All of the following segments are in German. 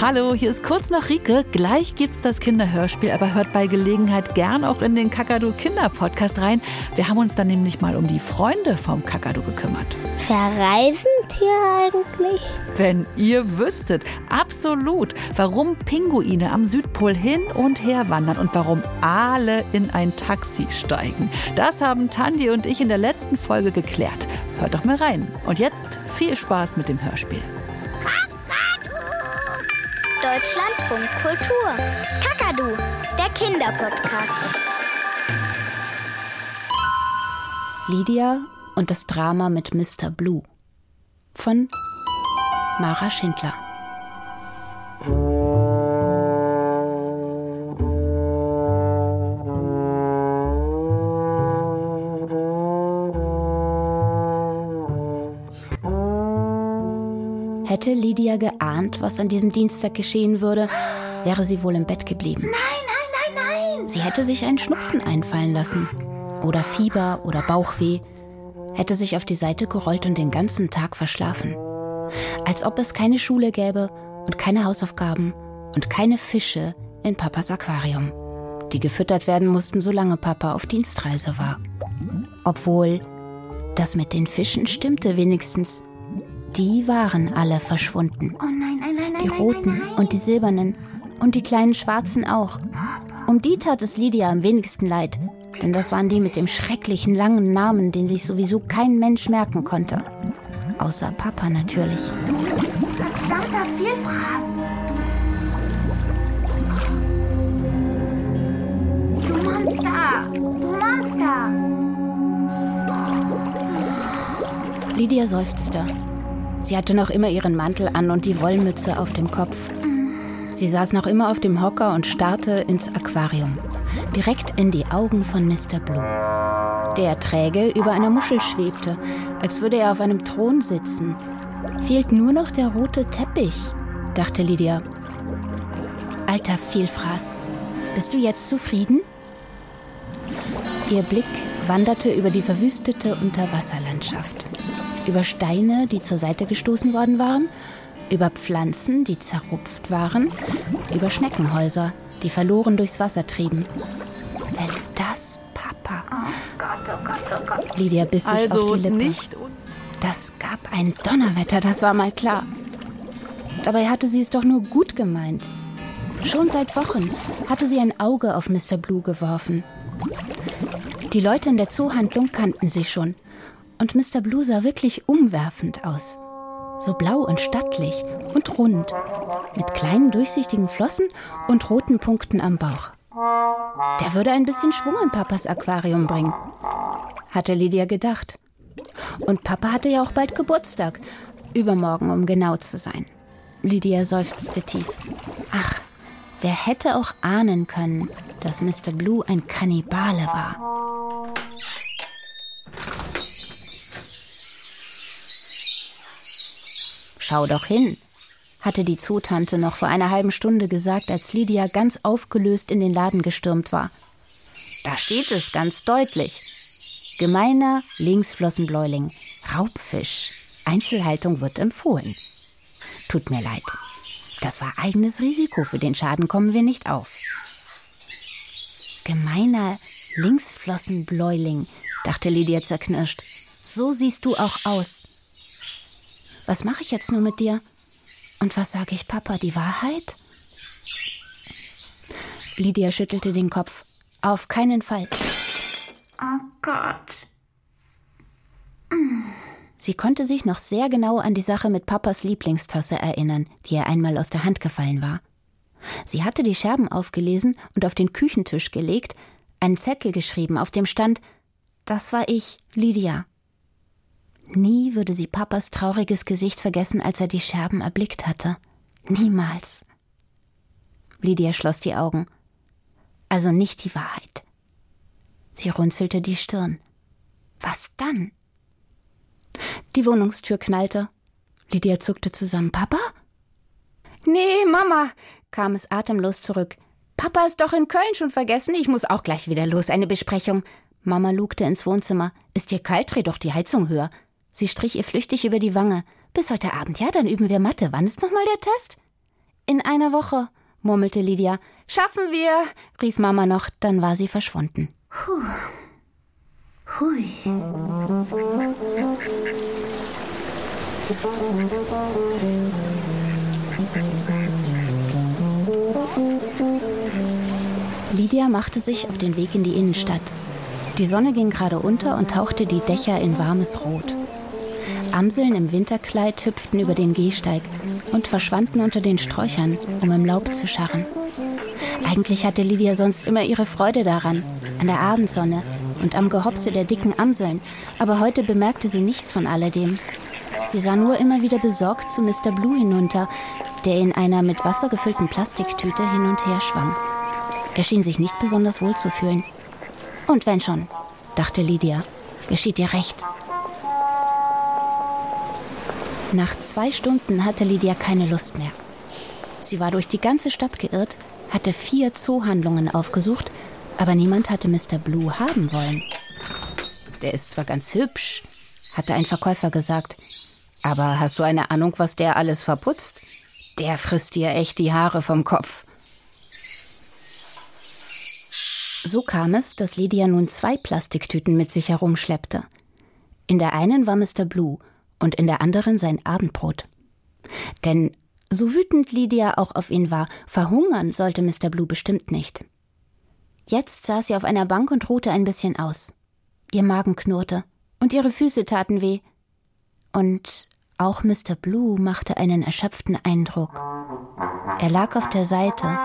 Hallo, hier ist kurz noch Rike. Gleich gibt's das Kinderhörspiel, aber hört bei Gelegenheit gern auch in den Kakadu Kinder Podcast rein. Wir haben uns dann nämlich mal um die Freunde vom Kakadu gekümmert. Verreisen Tiere eigentlich? Wenn ihr wüsstet, absolut, warum Pinguine am Südpol hin und her wandern und warum alle in ein Taxi steigen. Das haben Tandi und ich in der letzten Folge geklärt. Hört doch mal rein. Und jetzt viel Spaß mit dem Hörspiel. Deutschlandfunk Kultur. Kakadu, der Kinderpodcast. Lydia und das Drama mit Mr. Blue von Mara Schindler. Hätte Lydia geahnt, was an diesem Dienstag geschehen würde, wäre sie wohl im Bett geblieben. Nein, nein, nein, nein. Sie hätte sich einen Schnupfen einfallen lassen. Oder Fieber oder Bauchweh. Hätte sich auf die Seite gerollt und den ganzen Tag verschlafen. Als ob es keine Schule gäbe und keine Hausaufgaben und keine Fische in Papas Aquarium, die gefüttert werden mussten, solange Papa auf Dienstreise war. Obwohl, das mit den Fischen stimmte wenigstens. Die waren alle verschwunden. Oh nein, nein, nein, nein. Die roten und die silbernen und die kleinen schwarzen auch. Um die tat es Lydia am wenigsten leid, denn das waren die mit dem schrecklichen langen Namen, den sich sowieso kein Mensch merken konnte. Außer Papa natürlich. Verdammter Vielfraß. Du Monster. Du Monster. Lydia seufzte. Sie hatte noch immer ihren Mantel an und die Wollmütze auf dem Kopf. Sie saß noch immer auf dem Hocker und starrte ins Aquarium, direkt in die Augen von Mr. Blue. Der träge über einer Muschel schwebte, als würde er auf einem Thron sitzen. Fehlt nur noch der rote Teppich, dachte Lydia. Alter Vielfraß, bist du jetzt zufrieden? Ihr Blick wanderte über die verwüstete Unterwasserlandschaft, über Steine, die zur Seite gestoßen worden waren, über Pflanzen, die zerrupft waren, über Schneckenhäuser, die verloren durchs Wasser trieben. Wenn das Papa. Oh Gott, oh Gott, oh Gott. Lydia biss sich Also auf die Lippe. nicht Das gab ein Donnerwetter, das war mal klar. Dabei hatte sie es doch nur gut gemeint. Schon seit Wochen hatte sie ein Auge auf Mr. Blue geworfen. Die Leute in der Zoohandlung kannten sie schon. Und Mr. Blue sah wirklich umwerfend aus. So blau und stattlich und rund. Mit kleinen durchsichtigen Flossen und roten Punkten am Bauch. Der würde ein bisschen Schwung in Papas Aquarium bringen, hatte Lydia gedacht. Und Papa hatte ja auch bald Geburtstag. Übermorgen, um genau zu sein. Lydia seufzte tief. Ach, wer hätte auch ahnen können, dass Mr. Blue ein Kannibale war. Schau doch hin, hatte die Zootante noch vor einer halben Stunde gesagt, als Lydia ganz aufgelöst in den Laden gestürmt war. Da steht es ganz deutlich. Gemeiner Linksflossenbläuling, Raubfisch. Einzelhaltung wird empfohlen. Tut mir leid. Das war eigenes Risiko. Für den Schaden kommen wir nicht auf. Gemeiner Linksflossenbläuling, dachte Lydia zerknirscht. So siehst du auch aus. Was mache ich jetzt nur mit dir? Und was sage ich Papa? Die Wahrheit? Lydia schüttelte den Kopf. Auf keinen Fall. Oh Gott. Sie konnte sich noch sehr genau an die Sache mit Papas Lieblingstasse erinnern, die ihr einmal aus der Hand gefallen war. Sie hatte die Scherben aufgelesen und auf den Küchentisch gelegt, einen Zettel geschrieben, auf dem stand Das war ich, Lydia. Nie würde sie Papas trauriges Gesicht vergessen, als er die Scherben erblickt hatte. Niemals. Lydia schloss die Augen. Also nicht die Wahrheit. Sie runzelte die Stirn. Was dann? Die Wohnungstür knallte. Lydia zuckte zusammen. Papa? Nee, Mama, kam es atemlos zurück. Papa ist doch in Köln schon vergessen. Ich muss auch gleich wieder los. Eine Besprechung. Mama lugte ins Wohnzimmer. Ist dir kalt? Dreh doch die Heizung höher. Sie strich ihr flüchtig über die Wange. Bis heute Abend, ja? Dann üben wir Mathe. Wann ist nochmal der Test? In einer Woche, murmelte Lydia. Schaffen wir, rief Mama noch, dann war sie verschwunden. Puh. Hui. Lydia machte sich auf den Weg in die Innenstadt. Die Sonne ging gerade unter und tauchte die Dächer in warmes Rot. Amseln im Winterkleid hüpften über den Gehsteig und verschwanden unter den Sträuchern, um im Laub zu scharren. Eigentlich hatte Lydia sonst immer ihre Freude daran, an der Abendsonne und am Gehopse der dicken Amseln, aber heute bemerkte sie nichts von alledem. Sie sah nur immer wieder besorgt zu Mr. Blue hinunter, der in einer mit Wasser gefüllten Plastiktüte hin und her schwamm. Er schien sich nicht besonders wohl zu fühlen. Und wenn schon, dachte Lydia, geschieht ihr recht. Nach zwei Stunden hatte Lydia keine Lust mehr. Sie war durch die ganze Stadt geirrt, hatte vier Zoohandlungen aufgesucht, aber niemand hatte Mr. Blue haben wollen. Der ist zwar ganz hübsch, hatte ein Verkäufer gesagt, aber hast du eine Ahnung, was der alles verputzt? Der frisst dir echt die Haare vom Kopf. So kam es, dass Lydia nun zwei Plastiktüten mit sich herumschleppte. In der einen war Mr. Blue und in der anderen sein Abendbrot. Denn so wütend Lydia auch auf ihn war, verhungern sollte Mr. Blue bestimmt nicht. Jetzt saß sie auf einer Bank und ruhte ein bisschen aus. Ihr Magen knurrte und ihre Füße taten weh. Und auch Mr. Blue machte einen erschöpften Eindruck. Er lag auf der Seite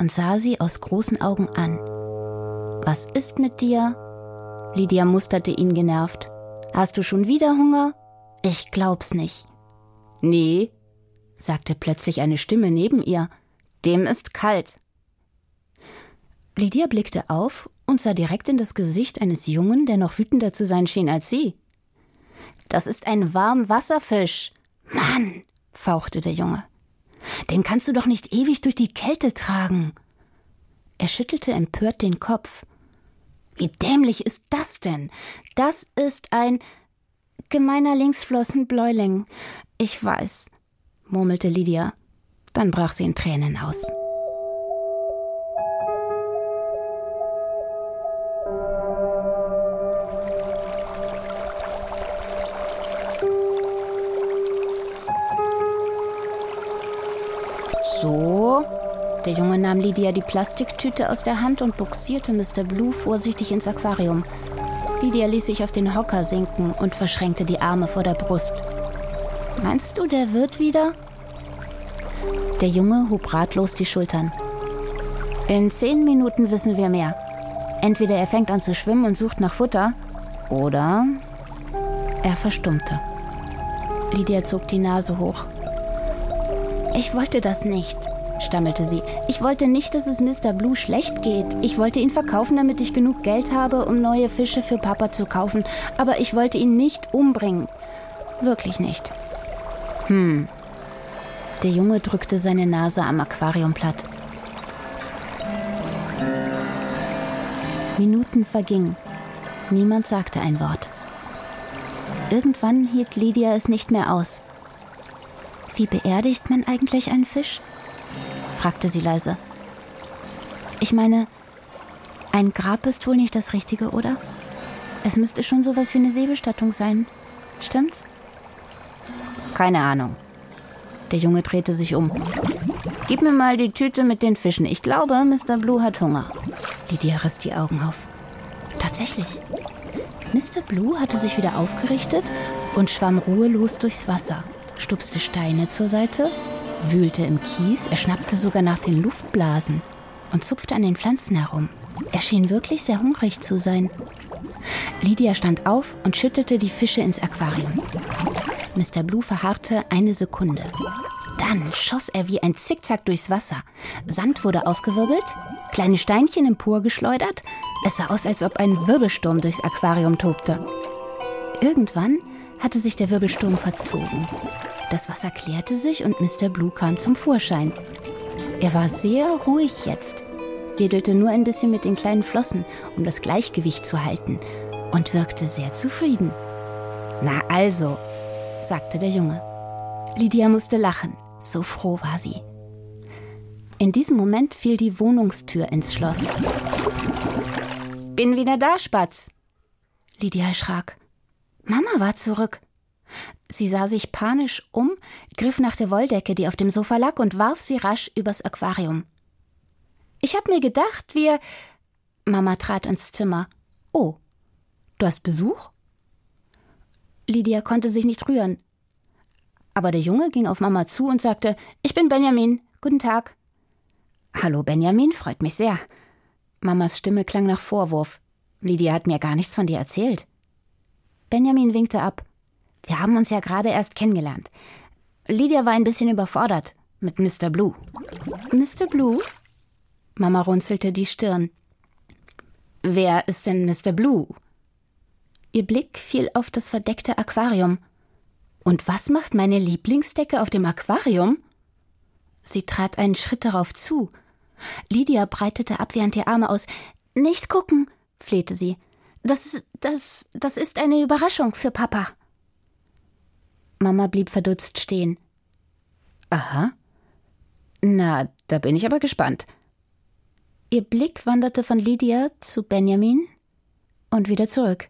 und sah sie aus großen Augen an. Was ist mit dir? Lydia musterte ihn genervt. Hast du schon wieder Hunger? Ich glaub's nicht. Nee, sagte plötzlich eine Stimme neben ihr. Dem ist kalt. Lydia blickte auf und sah direkt in das Gesicht eines Jungen, der noch wütender zu sein schien als sie. Das ist ein Warmwasserfisch. Mann, fauchte der Junge. Den kannst du doch nicht ewig durch die Kälte tragen. Er schüttelte empört den Kopf. Wie dämlich ist das denn? Das ist ein gemeiner Linksflossenbläuling. Ich weiß, murmelte Lydia. Dann brach sie in Tränen aus. So, der Junge nahm Lydia die Plastiktüte aus der Hand und buxierte Mr. Blue vorsichtig ins Aquarium. Lydia ließ sich auf den Hocker sinken und verschränkte die Arme vor der Brust. Meinst du, der wird wieder? Der Junge hob ratlos die Schultern. In zehn Minuten wissen wir mehr. Entweder er fängt an zu schwimmen und sucht nach Futter, oder er verstummte. Lydia zog die Nase hoch. Ich wollte das nicht, stammelte sie. Ich wollte nicht, dass es Mr. Blue schlecht geht. Ich wollte ihn verkaufen, damit ich genug Geld habe, um neue Fische für Papa zu kaufen. Aber ich wollte ihn nicht umbringen. Wirklich nicht. Hm. Der Junge drückte seine Nase am Aquarium platt. Minuten vergingen. Niemand sagte ein Wort. Irgendwann hielt Lydia es nicht mehr aus. Wie beerdigt man eigentlich einen Fisch? Fragte sie leise. Ich meine, ein Grab ist wohl nicht das Richtige, oder? Es müsste schon sowas wie eine Seebestattung sein. Stimmt's? Keine Ahnung. Der Junge drehte sich um. Gib mir mal die Tüte mit den Fischen. Ich glaube, Mr. Blue hat Hunger. Lydia riss die Augen auf. Tatsächlich. Mr. Blue hatte sich wieder aufgerichtet und schwamm ruhelos durchs Wasser, stupste Steine zur Seite wühlte im Kies, er schnappte sogar nach den Luftblasen und zupfte an den Pflanzen herum. Er schien wirklich sehr hungrig zu sein. Lydia stand auf und schüttete die Fische ins Aquarium. Mr. Blue verharrte eine Sekunde. Dann schoss er wie ein Zickzack durchs Wasser. Sand wurde aufgewirbelt, kleine Steinchen emporgeschleudert. Es sah aus, als ob ein Wirbelsturm durchs Aquarium tobte. Irgendwann hatte sich der Wirbelsturm verzogen. Das Wasser klärte sich und Mr. Blue kam zum Vorschein. Er war sehr ruhig jetzt, wedelte nur ein bisschen mit den kleinen Flossen, um das Gleichgewicht zu halten, und wirkte sehr zufrieden. Na also, sagte der Junge. Lydia musste lachen, so froh war sie. In diesem Moment fiel die Wohnungstür ins Schloss. Bin wieder da, Spatz. Lydia erschrak. Mama war zurück. Sie sah sich panisch um, griff nach der Wolldecke, die auf dem Sofa lag, und warf sie rasch übers Aquarium. Ich hab mir gedacht, wir. Mama trat ins Zimmer. Oh, du hast Besuch? Lydia konnte sich nicht rühren. Aber der Junge ging auf Mama zu und sagte: Ich bin Benjamin. Guten Tag. Hallo, Benjamin, freut mich sehr. Mamas Stimme klang nach Vorwurf. Lydia hat mir gar nichts von dir erzählt. Benjamin winkte ab. Wir haben uns ja gerade erst kennengelernt. Lydia war ein bisschen überfordert mit Mr. Blue. Mr. Blue? Mama runzelte die Stirn. Wer ist denn Mr. Blue? Ihr Blick fiel auf das verdeckte Aquarium. Und was macht meine Lieblingsdecke auf dem Aquarium? Sie trat einen Schritt darauf zu. Lydia breitete abwehrend die Arme aus. Nicht gucken, flehte sie. Das, das, das ist eine Überraschung für Papa. Mama blieb verdutzt stehen. Aha. Na, da bin ich aber gespannt. Ihr Blick wanderte von Lydia zu Benjamin und wieder zurück.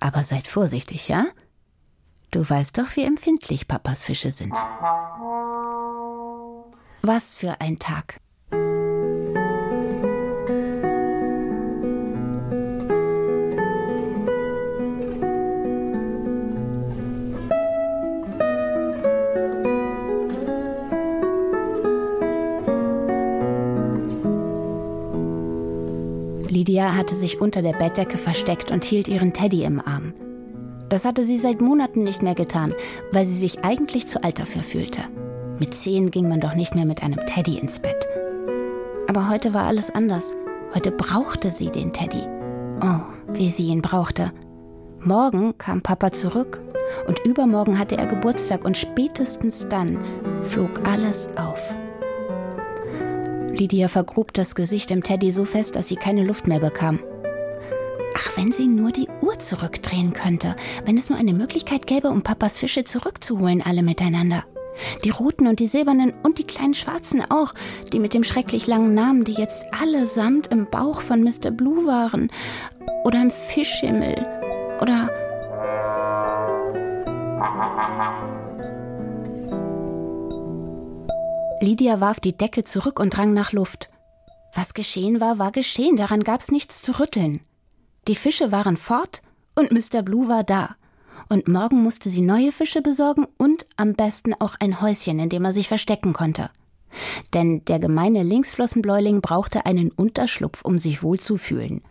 Aber seid vorsichtig, ja? Du weißt doch, wie empfindlich Papas Fische sind. Was für ein Tag. Lydia hatte sich unter der Bettdecke versteckt und hielt ihren Teddy im Arm. Das hatte sie seit Monaten nicht mehr getan, weil sie sich eigentlich zu alt dafür fühlte. Mit zehn ging man doch nicht mehr mit einem Teddy ins Bett. Aber heute war alles anders. Heute brauchte sie den Teddy. Oh, wie sie ihn brauchte. Morgen kam Papa zurück und übermorgen hatte er Geburtstag und spätestens dann flog alles auf. Lydia vergrub das Gesicht im Teddy so fest, dass sie keine Luft mehr bekam. Ach, wenn sie nur die Uhr zurückdrehen könnte, wenn es nur eine Möglichkeit gäbe, um Papas Fische zurückzuholen, alle miteinander. Die roten und die silbernen und die kleinen schwarzen auch, die mit dem schrecklich langen Namen, die jetzt allesamt im Bauch von Mr. Blue waren. Oder im Fischhimmel. Oder. Lydia warf die Decke zurück und drang nach Luft. Was geschehen war, war geschehen, daran gab's nichts zu rütteln. Die Fische waren fort und Mr. Blue war da. Und morgen musste sie neue Fische besorgen und am besten auch ein Häuschen, in dem er sich verstecken konnte. Denn der gemeine Linksflossenbläuling brauchte einen Unterschlupf, um sich wohlzufühlen.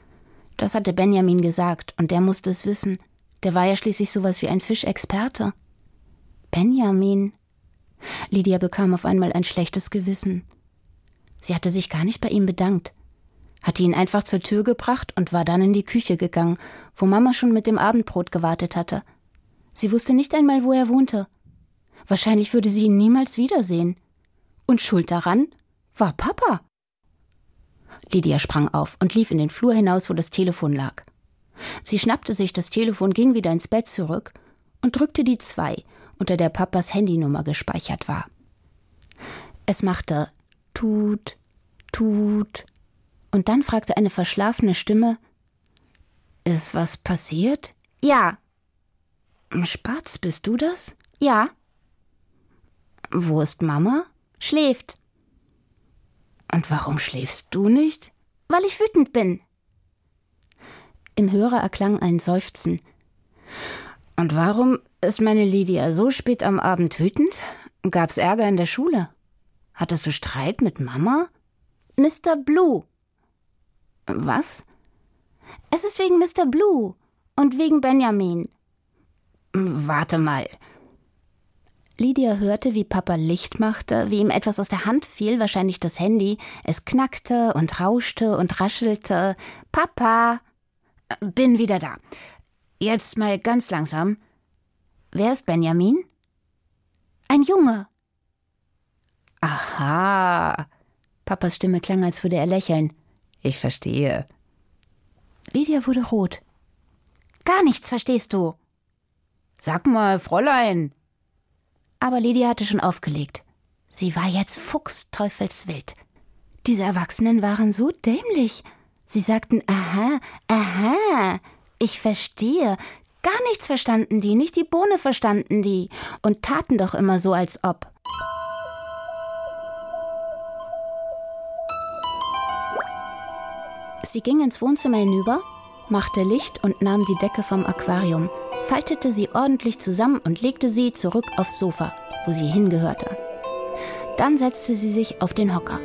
Das hatte Benjamin gesagt, und der musste es wissen. Der war ja schließlich sowas wie ein Fischexperte. Benjamin, Lydia bekam auf einmal ein schlechtes Gewissen. Sie hatte sich gar nicht bei ihm bedankt, hatte ihn einfach zur Tür gebracht und war dann in die Küche gegangen, wo Mama schon mit dem Abendbrot gewartet hatte. Sie wusste nicht einmal, wo er wohnte. Wahrscheinlich würde sie ihn niemals wiedersehen. Und schuld daran war Papa. Lydia sprang auf und lief in den Flur hinaus, wo das Telefon lag. Sie schnappte sich das Telefon, ging wieder ins Bett zurück und drückte die zwei, unter der Papas Handynummer gespeichert war. Es machte Tut, Tut, und dann fragte eine verschlafene Stimme Ist was passiert? Ja. Spatz, bist du das? Ja. Wo ist Mama? Schläft. Und warum schläfst du nicht? Weil ich wütend bin. Im Hörer erklang ein Seufzen. Und warum ist meine Lydia so spät am Abend wütend? Gab's Ärger in der Schule? Hattest du Streit mit Mama? Mr. Blue. Was? Es ist wegen Mr. Blue und wegen Benjamin. Warte mal. Lydia hörte, wie Papa Licht machte, wie ihm etwas aus der Hand fiel, wahrscheinlich das Handy. Es knackte und rauschte und raschelte. Papa! Bin wieder da. Jetzt mal ganz langsam. Wer ist Benjamin? Ein Junge. Aha. Papas Stimme klang, als würde er lächeln. Ich verstehe. Lydia wurde rot. Gar nichts verstehst du. Sag mal, Fräulein. Aber Lydia hatte schon aufgelegt. Sie war jetzt fuchsteufelswild. Diese Erwachsenen waren so dämlich. Sie sagten, aha, aha, ich verstehe. Gar nichts verstanden die, nicht die Bohne verstanden die und taten doch immer so, als ob. Sie ging ins Wohnzimmer hinüber, machte Licht und nahm die Decke vom Aquarium, faltete sie ordentlich zusammen und legte sie zurück aufs Sofa, wo sie hingehörte. Dann setzte sie sich auf den Hocker.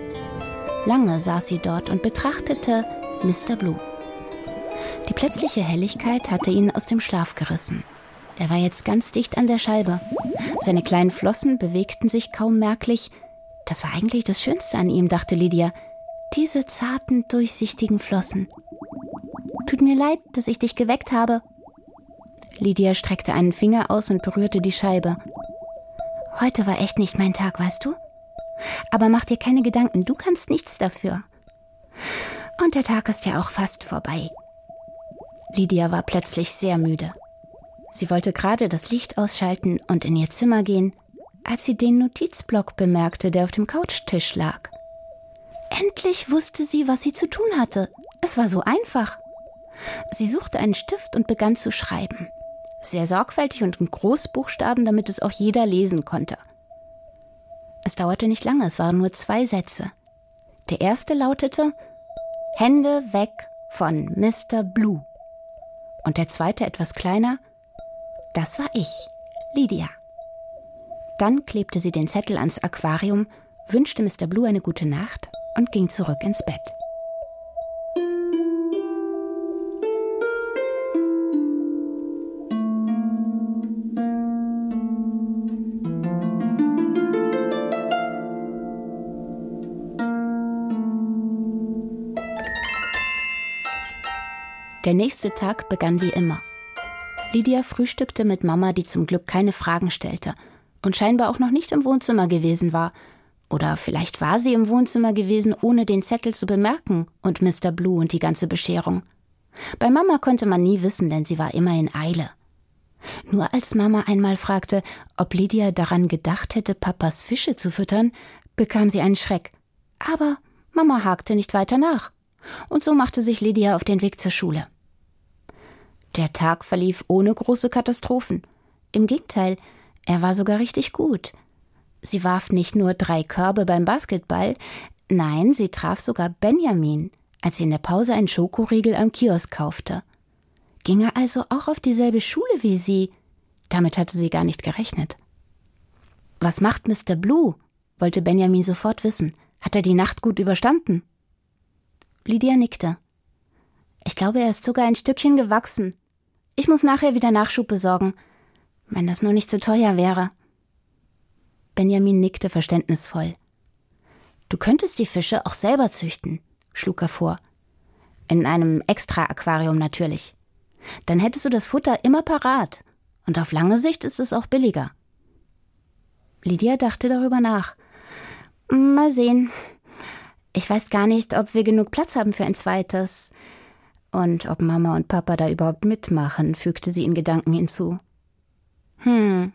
Lange saß sie dort und betrachtete Mr. Blue. Die plötzliche Helligkeit hatte ihn aus dem Schlaf gerissen. Er war jetzt ganz dicht an der Scheibe. Seine kleinen Flossen bewegten sich kaum merklich. Das war eigentlich das Schönste an ihm, dachte Lydia. Diese zarten, durchsichtigen Flossen. Tut mir leid, dass ich dich geweckt habe. Lydia streckte einen Finger aus und berührte die Scheibe. Heute war echt nicht mein Tag, weißt du? Aber mach dir keine Gedanken, du kannst nichts dafür. Und der Tag ist ja auch fast vorbei. Lydia war plötzlich sehr müde. Sie wollte gerade das Licht ausschalten und in ihr Zimmer gehen, als sie den Notizblock bemerkte, der auf dem Couchtisch lag. Endlich wusste sie, was sie zu tun hatte. Es war so einfach. Sie suchte einen Stift und begann zu schreiben. Sehr sorgfältig und in Großbuchstaben, damit es auch jeder lesen konnte. Es dauerte nicht lange, es waren nur zwei Sätze. Der erste lautete Hände weg von Mr. Blue. Und der zweite etwas kleiner Das war ich, Lydia. Dann klebte sie den Zettel ans Aquarium, wünschte Mr. Blue eine gute Nacht und ging zurück ins Bett. Der nächste Tag begann wie immer. Lydia frühstückte mit Mama, die zum Glück keine Fragen stellte und scheinbar auch noch nicht im Wohnzimmer gewesen war, oder vielleicht war sie im Wohnzimmer gewesen, ohne den Zettel zu bemerken und Mr. Blue und die ganze Bescherung. Bei Mama konnte man nie wissen, denn sie war immer in Eile. Nur als Mama einmal fragte, ob Lydia daran gedacht hätte, Papas Fische zu füttern, bekam sie einen Schreck. Aber Mama hakte nicht weiter nach. Und so machte sich Lydia auf den Weg zur Schule. Der Tag verlief ohne große Katastrophen. Im Gegenteil, er war sogar richtig gut. Sie warf nicht nur drei Körbe beim Basketball, nein, sie traf sogar Benjamin, als sie in der Pause einen Schokoriegel am Kiosk kaufte. Ging er also auch auf dieselbe Schule wie sie? Damit hatte sie gar nicht gerechnet. Was macht Mr. Blue? wollte Benjamin sofort wissen. Hat er die Nacht gut überstanden? Lydia nickte. Ich glaube, er ist sogar ein Stückchen gewachsen. Ich muss nachher wieder Nachschub besorgen, wenn das nur nicht zu teuer wäre. Benjamin nickte verständnisvoll. Du könntest die Fische auch selber züchten, schlug er vor. In einem Extra-Aquarium natürlich. Dann hättest du das Futter immer parat. Und auf lange Sicht ist es auch billiger. Lydia dachte darüber nach. Mal sehen. Ich weiß gar nicht, ob wir genug Platz haben für ein zweites. Und ob Mama und Papa da überhaupt mitmachen, fügte sie in Gedanken hinzu. Hm,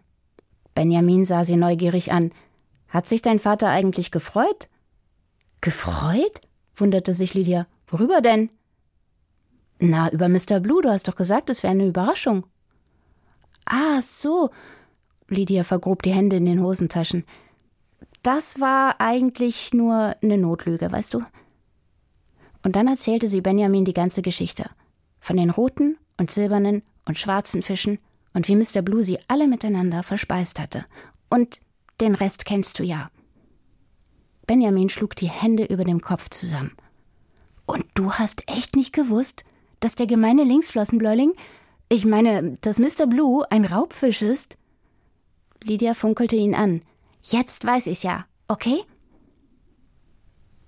Benjamin sah sie neugierig an. Hat sich dein Vater eigentlich gefreut? Gefreut? wunderte sich Lydia. Worüber denn? Na, über Mr. Blue, du hast doch gesagt, es wäre eine Überraschung. Ah, so. Lydia vergrub die Hände in den Hosentaschen. Das war eigentlich nur eine Notlüge, weißt du? Und dann erzählte sie Benjamin die ganze Geschichte. Von den roten und silbernen und schwarzen Fischen und wie Mr. Blue sie alle miteinander verspeist hatte. Und den Rest kennst du ja. Benjamin schlug die Hände über dem Kopf zusammen. Und du hast echt nicht gewusst, dass der gemeine Linksflossenbläuling, ich meine, dass Mr. Blue ein Raubfisch ist? Lydia funkelte ihn an. Jetzt weiß ich's ja, okay?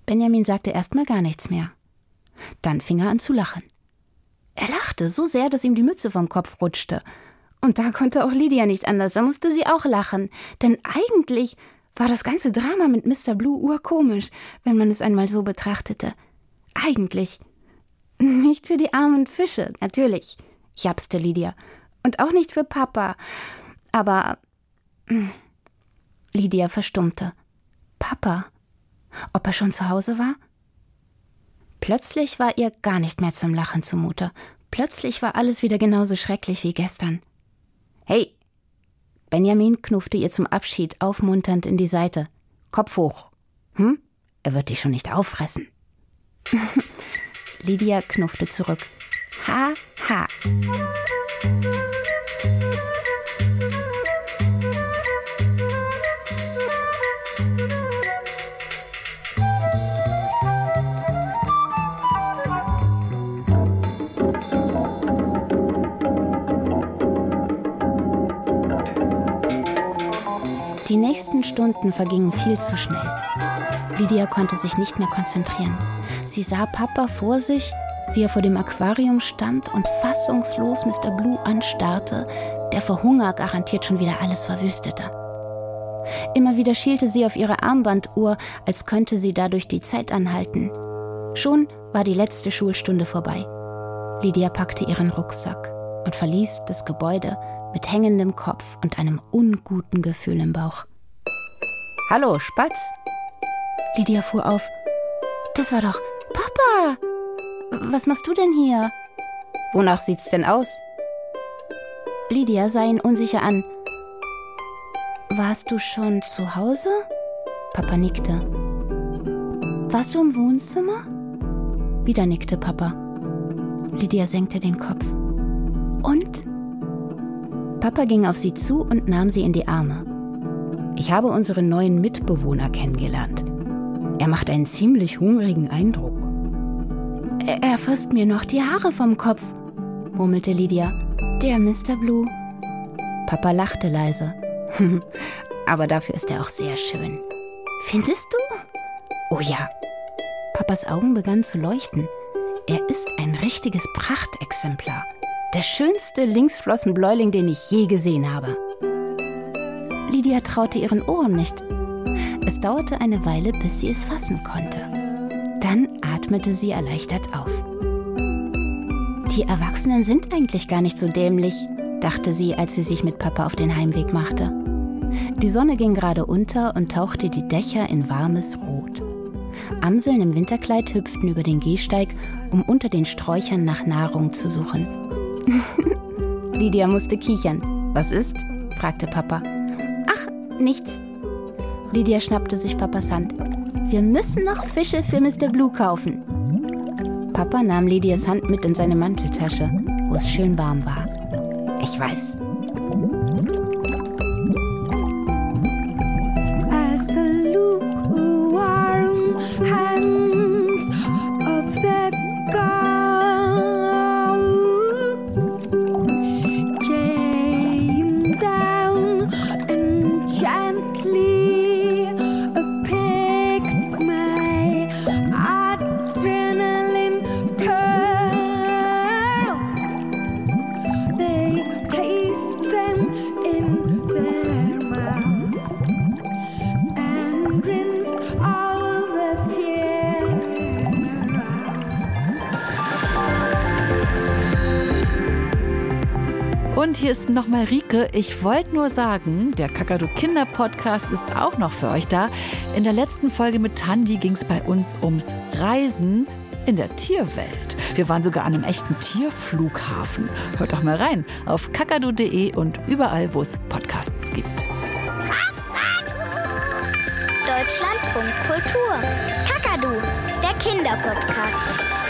Benjamin sagte erstmal gar nichts mehr. Dann fing er an zu lachen. Er lachte so sehr, dass ihm die Mütze vom Kopf rutschte. Und da konnte auch Lydia nicht anders, da musste sie auch lachen. Denn eigentlich war das ganze Drama mit Mr. Blue urkomisch, wenn man es einmal so betrachtete. Eigentlich. Nicht für die armen Fische, natürlich, japste Lydia. Und auch nicht für Papa. Aber. Hm, Lydia verstummte. Papa. Ob er schon zu Hause war? Plötzlich war ihr gar nicht mehr zum Lachen zumute. Plötzlich war alles wieder genauso schrecklich wie gestern. Hey! Benjamin knuffte ihr zum Abschied aufmunternd in die Seite. Kopf hoch. Hm? Er wird dich schon nicht auffressen. Lydia knuffte zurück. Ha, ha. Stunden vergingen viel zu schnell. Lydia konnte sich nicht mehr konzentrieren. Sie sah Papa vor sich, wie er vor dem Aquarium stand und fassungslos Mr. Blue anstarrte, der vor Hunger garantiert schon wieder alles verwüstete. Immer wieder schielte sie auf ihre Armbanduhr, als könnte sie dadurch die Zeit anhalten. Schon war die letzte Schulstunde vorbei. Lydia packte ihren Rucksack und verließ das Gebäude mit hängendem Kopf und einem unguten Gefühl im Bauch. Hallo, Spatz? Lydia fuhr auf. Das war doch Papa! Was machst du denn hier? Wonach sieht's denn aus? Lydia sah ihn unsicher an. Warst du schon zu Hause? Papa nickte. Warst du im Wohnzimmer? Wieder nickte Papa. Lydia senkte den Kopf. Und? Papa ging auf sie zu und nahm sie in die Arme. Ich habe unseren neuen Mitbewohner kennengelernt. Er macht einen ziemlich hungrigen Eindruck. Er, frisst mir noch die Haare vom Kopf, murmelte Lydia. Der Mr. Blue. Papa lachte leise. Aber dafür ist er auch sehr schön. Findest du? Oh ja. Papas Augen begannen zu leuchten. Er ist ein richtiges Prachtexemplar. Der schönste Linksflossenbläuling, den ich je gesehen habe. Lydia traute ihren Ohren nicht. Es dauerte eine Weile, bis sie es fassen konnte. Dann atmete sie erleichtert auf. Die Erwachsenen sind eigentlich gar nicht so dämlich, dachte sie, als sie sich mit Papa auf den Heimweg machte. Die Sonne ging gerade unter und tauchte die Dächer in warmes Rot. Amseln im Winterkleid hüpften über den Gehsteig, um unter den Sträuchern nach Nahrung zu suchen. Lydia musste kichern. Was ist? fragte Papa. Nichts. Lydia schnappte sich Papas Hand. Wir müssen noch Fische für Mr. Blue kaufen. Papa nahm Lydias Hand mit in seine Manteltasche, wo es schön warm war. Ich weiß. Und hier ist nochmal Rike. Ich wollte nur sagen, der Kakadu Kinder Podcast ist auch noch für euch da. In der letzten Folge mit Tandi ging es bei uns ums Reisen in der Tierwelt. Wir waren sogar an einem echten Tierflughafen. Hört doch mal rein auf kakadu.de und überall, wo es Podcasts gibt. Deutschlandfunk Kultur. Kakadu, der Kinderpodcast.